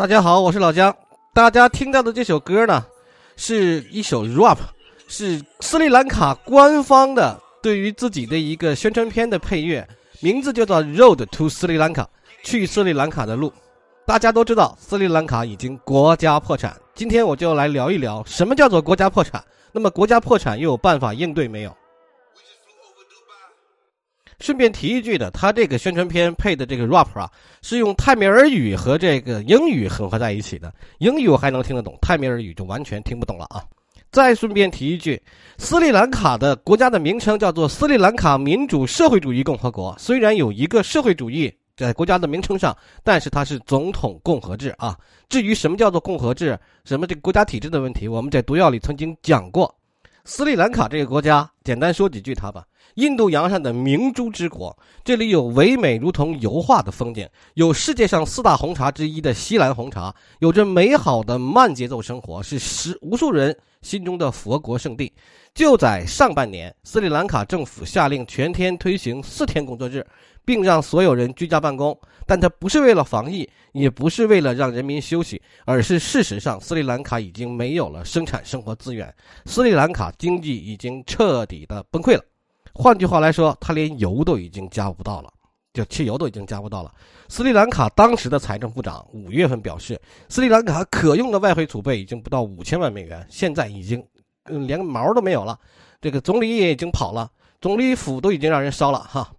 大家好，我是老姜。大家听到的这首歌呢，是一首 rap，是斯里兰卡官方的对于自己的一个宣传片的配乐，名字叫做《Road to 斯里兰卡》，去斯里兰卡的路。大家都知道，斯里兰卡已经国家破产。今天我就来聊一聊，什么叫做国家破产？那么国家破产又有办法应对没有？顺便提一句的，他这个宣传片配的这个 rap 啊，是用泰米尔语和这个英语混合在一起的。英语我还能听得懂，泰米尔语就完全听不懂了啊。再顺便提一句，斯里兰卡的国家的名称叫做斯里兰卡民主社会主义共和国。虽然有一个社会主义在国家的名称上，但是它是总统共和制啊。至于什么叫做共和制，什么这个国家体制的问题，我们在毒药里曾经讲过。斯里兰卡这个国家，简单说几句它吧。印度洋上的明珠之国，这里有唯美如同油画的风景，有世界上四大红茶之一的锡兰红茶，有着美好的慢节奏生活，是十无数人心中的佛国圣地。就在上半年，斯里兰卡政府下令全天推行四天工作日，并让所有人居家办公。但它不是为了防疫，也不是为了让人民休息，而是事实上，斯里兰卡已经没有了生产生活资源，斯里兰卡经济已经彻底的崩溃了。换句话来说，他连油都已经加不到了，就汽油都已经加不到了。斯里兰卡当时的财政部长五月份表示，斯里兰卡可用的外汇储备已经不到五千万美元，现在已经，嗯，连个毛都没有了。这个总理也已经跑了，总理府都已经让人烧了哈。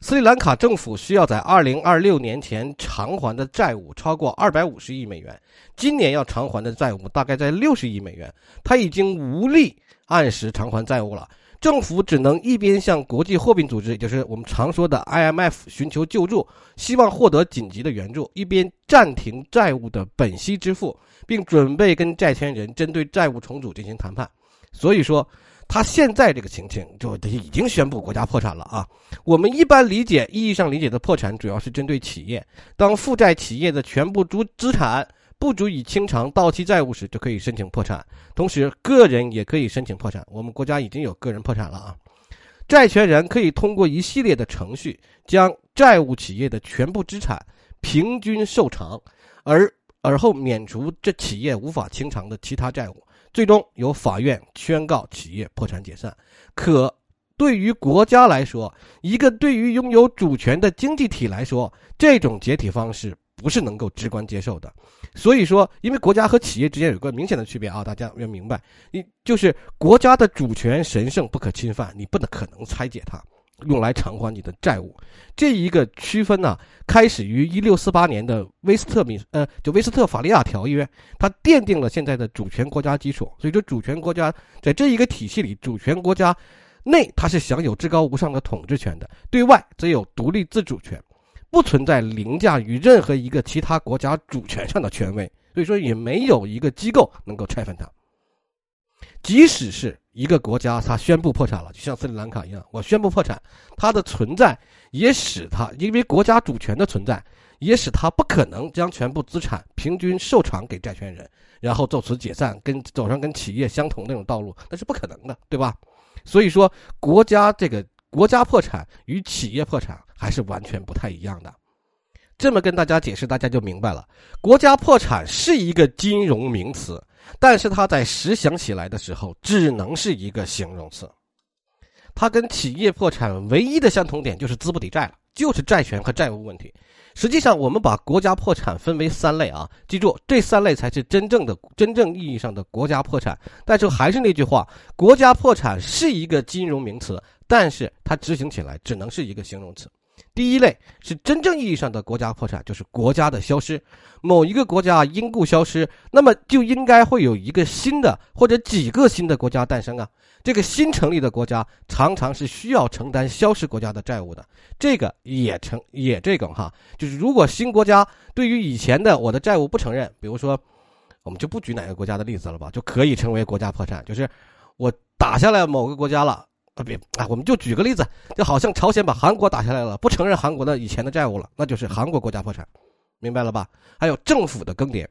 斯里兰卡政府需要在二零二六年前偿还的债务超过二百五十亿美元，今年要偿还的债务大概在六十亿美元，他已经无力按时偿还债务了。政府只能一边向国际货币组织，也就是我们常说的 IMF 寻求救助，希望获得紧急的援助，一边暂停债务的本息支付，并准备跟债权人针对债务重组进行谈判。所以说，他现在这个情形就已经宣布国家破产了啊！我们一般理解意义上理解的破产，主要是针对企业，当负债企业的全部资资产。不足以清偿到期债务时，就可以申请破产。同时，个人也可以申请破产。我们国家已经有个人破产了啊！债权人可以通过一系列的程序，将债务企业的全部资产平均受偿，而而后免除这企业无法清偿的其他债务，最终由法院宣告企业破产解散。可对于国家来说，一个对于拥有主权的经济体来说，这种解体方式。不是能够直观接受的，所以说，因为国家和企业之间有个明显的区别啊，大家要明白，你就是国家的主权神圣不可侵犯，你不能可能拆解它，用来偿还你的债务。这一个区分呢，开始于一六四八年的威斯特米呃，就威斯特法利亚条约，它奠定了现在的主权国家基础。所以说，主权国家在这一个体系里，主权国家内它是享有至高无上的统治权的，对外则有独立自主权。不存在凌驾于任何一个其他国家主权上的权威，所以说也没有一个机构能够拆分它。即使是一个国家，它宣布破产了，就像斯里兰卡一样，我宣布破产，它的存在也使它因为国家主权的存在，也使它不可能将全部资产平均受偿给债权人，然后就此解散，跟走上跟企业相同那种道路，那是不可能的，对吧？所以说，国家这个国家破产与企业破产。还是完全不太一样的，这么跟大家解释，大家就明白了。国家破产是一个金融名词，但是它在实想起来的时候，只能是一个形容词。它跟企业破产唯一的相同点就是资不抵债了，就是债权和债务问题。实际上，我们把国家破产分为三类啊，记住这三类才是真正的、真正意义上的国家破产。但是还是那句话，国家破产是一个金融名词，但是它执行起来只能是一个形容词。第一类是真正意义上的国家破产，就是国家的消失。某一个国家因故消失，那么就应该会有一个新的或者几个新的国家诞生啊。这个新成立的国家常常是需要承担消失国家的债务的。这个也成也这个哈，就是如果新国家对于以前的我的债务不承认，比如说我们就不举哪个国家的例子了吧，就可以成为国家破产。就是我打下来某个国家了。啊别啊！我们就举个例子，就好像朝鲜把韩国打下来了，不承认韩国的以前的债务了，那就是韩国国家破产，明白了吧？还有政府的更迭，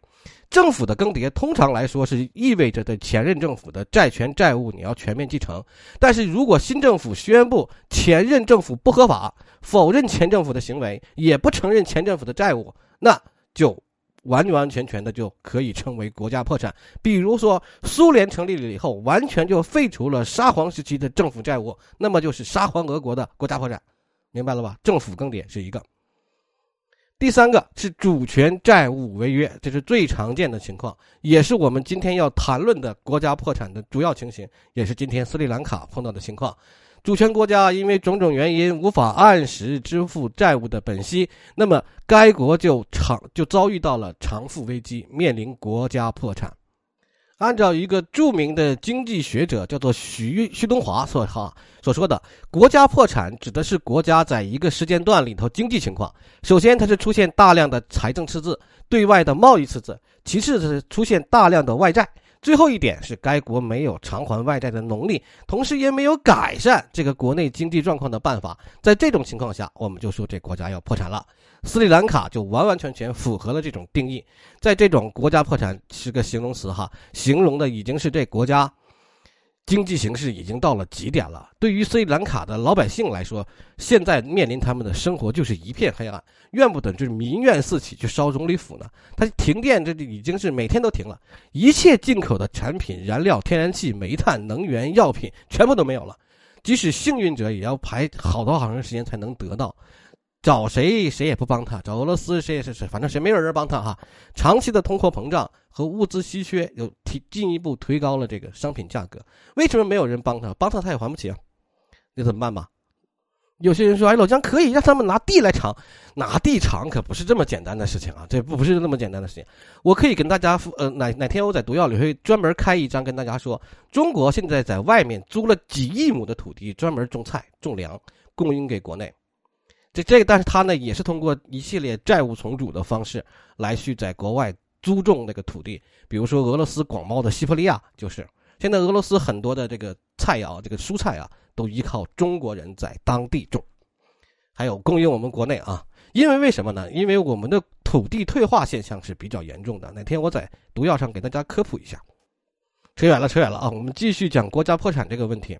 政府的更迭通常来说是意味着对前任政府的债权债务你要全面继承，但是如果新政府宣布前任政府不合法，否认前政府的行为，也不承认前政府的债务，那就完完全全的就可以称为国家破产。比如说，苏联成立了以后，完全就废除了沙皇时期的政府债务，那么就是沙皇俄国的国家破产，明白了吧？政府更迭是一个。第三个是主权债务违约，这是最常见的情况，也是我们今天要谈论的国家破产的主要情形，也是今天斯里兰卡碰到的情况。主权国家因为种种原因无法按时支付债务的本息，那么该国就偿就遭遇到了偿付危机，面临国家破产。按照一个著名的经济学者叫做徐徐东华所哈所说的，国家破产指的是国家在一个时间段里头经济情况，首先它是出现大量的财政赤字，对外的贸易赤字，其次是出现大量的外债。最后一点是，该国没有偿还外债的能力，同时也没有改善这个国内经济状况的办法。在这种情况下，我们就说这国家要破产了。斯里兰卡就完完全全符合了这种定义。在这种国家破产是个形容词哈，形容的已经是这国家。经济形势已经到了极点了。对于斯里兰卡的老百姓来说，现在面临他们的生活就是一片黑暗，怨不得就是民怨四起去烧总理府呢。他停电，这已经是每天都停了，一切进口的产品、燃料、天然气、煤炭、能源、药品全部都没有了。即使幸运者也要排好多好长时间才能得到。找谁谁也不帮他，找俄罗斯谁也是谁，反正谁没有人帮他哈。长期的通货膨胀和物资稀缺又提进一步推高了这个商品价格。为什么没有人帮他？帮他他也还不起啊，那怎么办吧？有些人说：“哎，老姜可以让他们拿地来偿，拿地偿可不是这么简单的事情啊，这不不是那么简单的事情。”我可以跟大家呃哪哪天我在毒药里会专门开一章跟大家说，中国现在在外面租了几亿亩的土地，专门种菜种粮，供应给国内。这这，但是他呢，也是通过一系列债务重组的方式来去在国外租种那个土地。比如说，俄罗斯广袤的西伯利亚，就是现在俄罗斯很多的这个菜肴、这个蔬菜啊，都依靠中国人在当地种，还有供应我们国内啊。因为为什么呢？因为我们的土地退化现象是比较严重的。哪天我在毒药上给大家科普一下。扯远了，扯远了啊！我们继续讲国家破产这个问题。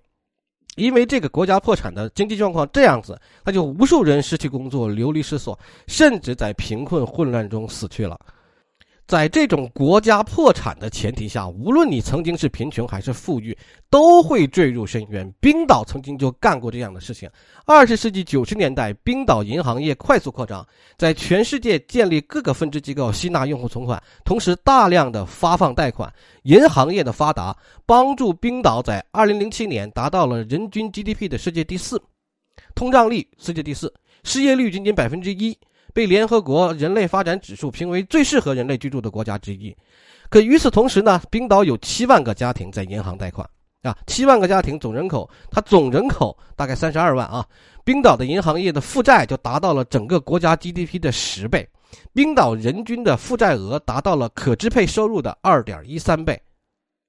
因为这个国家破产的经济状况这样子，那就无数人失去工作、流离失所，甚至在贫困混乱中死去了。在这种国家破产的前提下，无论你曾经是贫穷还是富裕，都会坠入深渊。冰岛曾经就干过这样的事情。二十世纪九十年代，冰岛银行业快速扩张，在全世界建立各个分支机构，吸纳用户存款，同时大量的发放贷款。银行业的发达，帮助冰岛在二零零七年达到了人均 GDP 的世界第四，通胀率世界第四，失业率仅仅百分之一。被联合国人类发展指数评为最适合人类居住的国家之一，可与此同时呢，冰岛有七万个家庭在银行贷款。啊，七万个家庭总人口，它总人口大概三十二万啊，冰岛的银行业的负债就达到了整个国家 GDP 的十倍，冰岛人均的负债额达到了可支配收入的二点一三倍，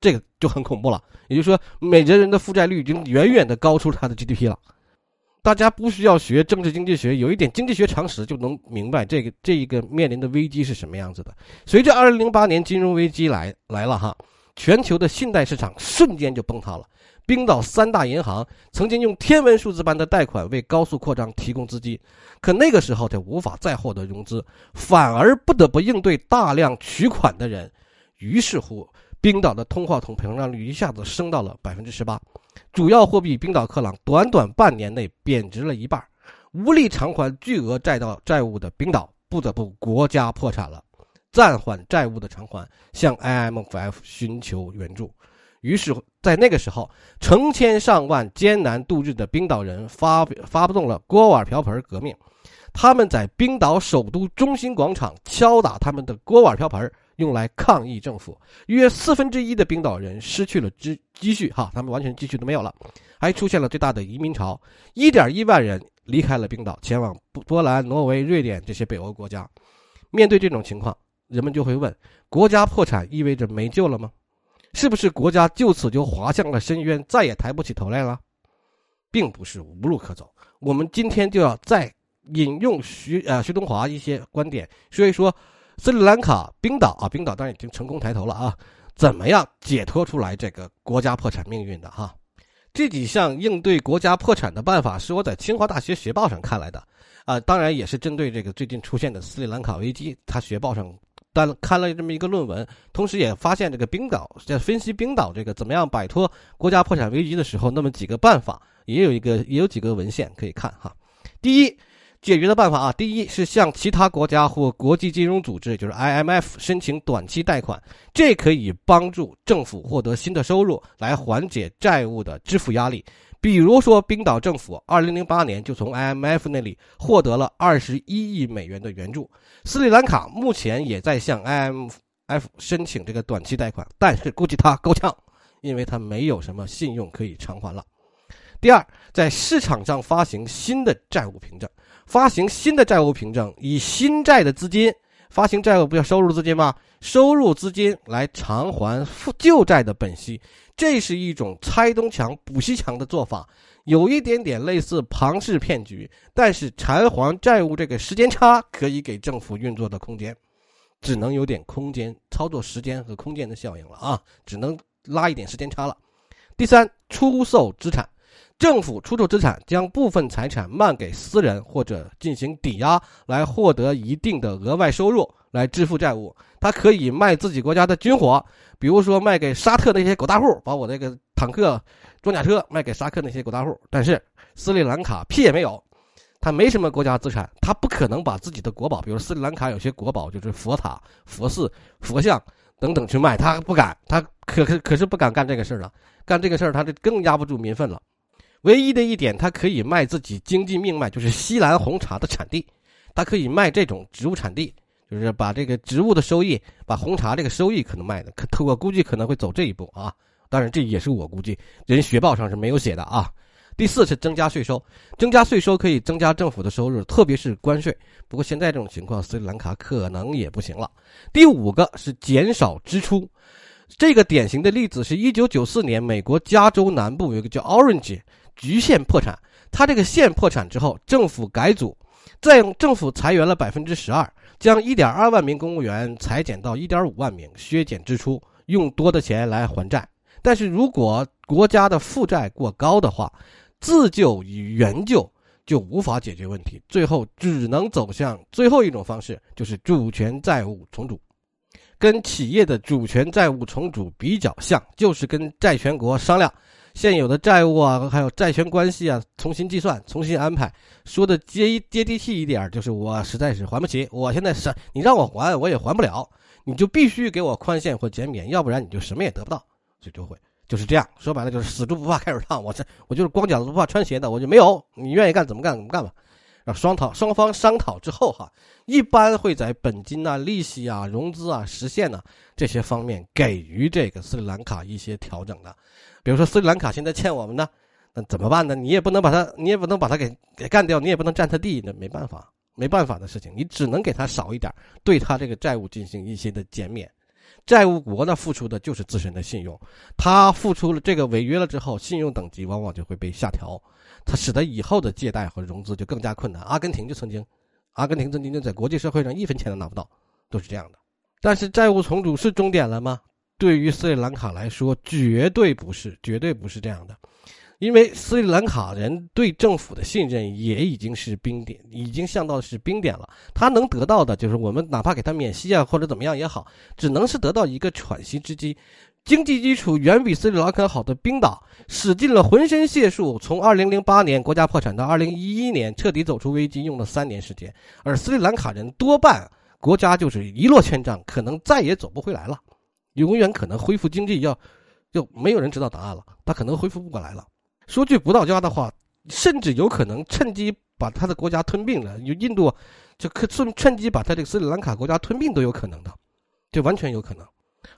这个就很恐怖了，也就是说，每个人的负债率已经远远的高出他的 GDP 了。大家不需要学政治经济学，有一点经济学常识就能明白这个这一个面临的危机是什么样子的。随着2008年金融危机来来了哈，全球的信贷市场瞬间就崩塌了。冰岛三大银行曾经用天文数字般的贷款为高速扩张提供资金，可那个时候就无法再获得融资，反而不得不应对大量取款的人。于是乎，冰岛的通货膨胀率一下子升到了百分之十八。主要货币冰岛克朗短短半年内贬值了一半，无力偿还巨额债到债务的冰岛不得不国家破产了，暂缓债务的偿还，向 IMF 寻求援助。于是，在那个时候，成千上万艰难度日的冰岛人发发动了锅碗瓢盆革命，他们在冰岛首都中心广场敲打他们的锅碗瓢盆。用来抗议政府，约四分之一的冰岛人失去了积积蓄，哈，他们完全积蓄都没有了，还出现了最大的移民潮，一点一万人离开了冰岛，前往波兰、挪威、瑞典这些北欧国家。面对这种情况，人们就会问：国家破产意味着没救了吗？是不是国家就此就滑向了深渊，再也抬不起头来了？并不是无路可走。我们今天就要再引用徐呃徐东华一些观点，说一说。斯里兰卡、冰岛啊，冰岛当然已经成功抬头了啊！怎么样解脱出来这个国家破产命运的哈？这几项应对国家破产的办法是我在清华大学学报上看来的，啊，当然也是针对这个最近出现的斯里兰卡危机，他学报上单看了这么一个论文，同时也发现这个冰岛在分析冰岛这个怎么样摆脱国家破产危机的时候，那么几个办法也有一个也有几个文献可以看哈。第一，解决的办法啊，第一是向其他国家或国际金融组织，就是 IMF 申请短期贷款，这可以帮助政府获得新的收入，来缓解债务的支付压力。比如说，冰岛政府2008年就从 IMF 那里获得了21亿美元的援助。斯里兰卡目前也在向 IMF 申请这个短期贷款，但是估计他够呛，因为他没有什么信用可以偿还了。第二，在市场上发行新的债务凭证，发行新的债务凭证，以新债的资金发行债务，不叫收入资金吗？收入资金来偿还旧债的本息。这是一种拆东墙补西墙的做法，有一点点类似庞氏骗局，但是偿还债务这个时间差可以给政府运作的空间，只能有点空间操作时间和空间的效应了啊，只能拉一点时间差了。第三，出售资产，政府出售资产，将部分财产卖给私人或者进行抵押，来获得一定的额外收入，来支付债务。他可以卖自己国家的军火。比如说卖给沙特那些狗大户，把我这个坦克、装甲车卖给沙特那些狗大户。但是斯里兰卡屁也没有，他没什么国家资产，他不可能把自己的国宝，比如斯里兰卡有些国宝就是佛塔、佛寺、佛像等等去卖，他不敢，他可可可是不敢干这个事儿了。干这个事儿，他就更压不住民愤了。唯一的一点，他可以卖自己经济命脉，就是西兰红茶的产地，他可以卖这种植物产地。就是把这个植物的收益，把红茶这个收益可能卖的，可我估计可能会走这一步啊。当然这也是我估计，人学报上是没有写的啊。第四是增加税收，增加税收可以增加政府的收入，特别是关税。不过现在这种情况，斯里兰卡可能也不行了。第五个是减少支出，这个典型的例子是一九九四年，美国加州南部有一个叫 Orange 局限破产，它这个县破产之后，政府改组，再用政府裁员了百分之十二。将一点二万名公务员裁减到一点五万名，削减支出，用多的钱来还债。但是如果国家的负债过高的话，自救与援救就无法解决问题，最后只能走向最后一种方式，就是主权债务重组。跟企业的主权债务重组比较像，就是跟债权国商量。现有的债务啊，还有债权关系啊，重新计算、重新安排。说的接接地气一点，就是我实在是还不起，我现在是你让我还，我也还不了，你就必须给我宽限或减免，要不然你就什么也得不到。所以就会就是这样，说白了就是死猪不怕开水烫。我这我就是光脚子不怕穿鞋的，我就没有，你愿意干怎么干怎么干吧。啊双讨双方商讨之后哈，一般会在本金啊、利息啊、融资啊、实现呢这些方面给予这个斯里兰卡一些调整的。比如说斯里兰卡现在欠我们呢，那怎么办呢？你也不能把他，你也不能把他给给干掉，你也不能占他地，那没办法，没办法的事情，你只能给他少一点，对他这个债务进行一些的减免。债务国呢付出的就是自身的信用，他付出了这个违约了之后，信用等级往往就会被下调，它使得以后的借贷和融资就更加困难。阿根廷就曾经，阿根廷曾经就在国际社会上一分钱都拿不到，都是这样的。但是债务重组是终点了吗？对于斯里兰卡来说，绝对不是，绝对不是这样的，因为斯里兰卡人对政府的信任也已经是冰点，已经降到是冰点了。他能得到的就是我们哪怕给他免息啊，或者怎么样也好，只能是得到一个喘息之机。经济基础远比斯里兰卡好的冰岛，使尽了浑身解数，从2008年国家破产到2011年彻底走出危机，用了三年时间。而斯里兰卡人多半国家就是一落千丈，可能再也走不回来了。永远可能恢复经济要，就没有人知道答案了。他可能恢复不过来了。说句不到家的话，甚至有可能趁机把他的国家吞并了。有印度就可趁趁机把他这个斯里兰卡国家吞并都有可能的，这完全有可能。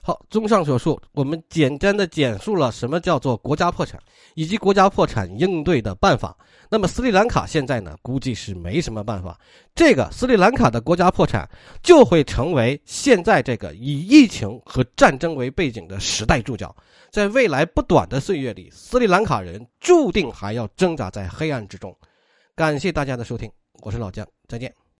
好，综上所述，我们简单的简述了什么叫做国家破产，以及国家破产应对的办法。那么斯里兰卡现在呢，估计是没什么办法。这个斯里兰卡的国家破产，就会成为现在这个以疫情和战争为背景的时代注脚。在未来不短的岁月里，斯里兰卡人注定还要挣扎在黑暗之中。感谢大家的收听，我是老姜，再见。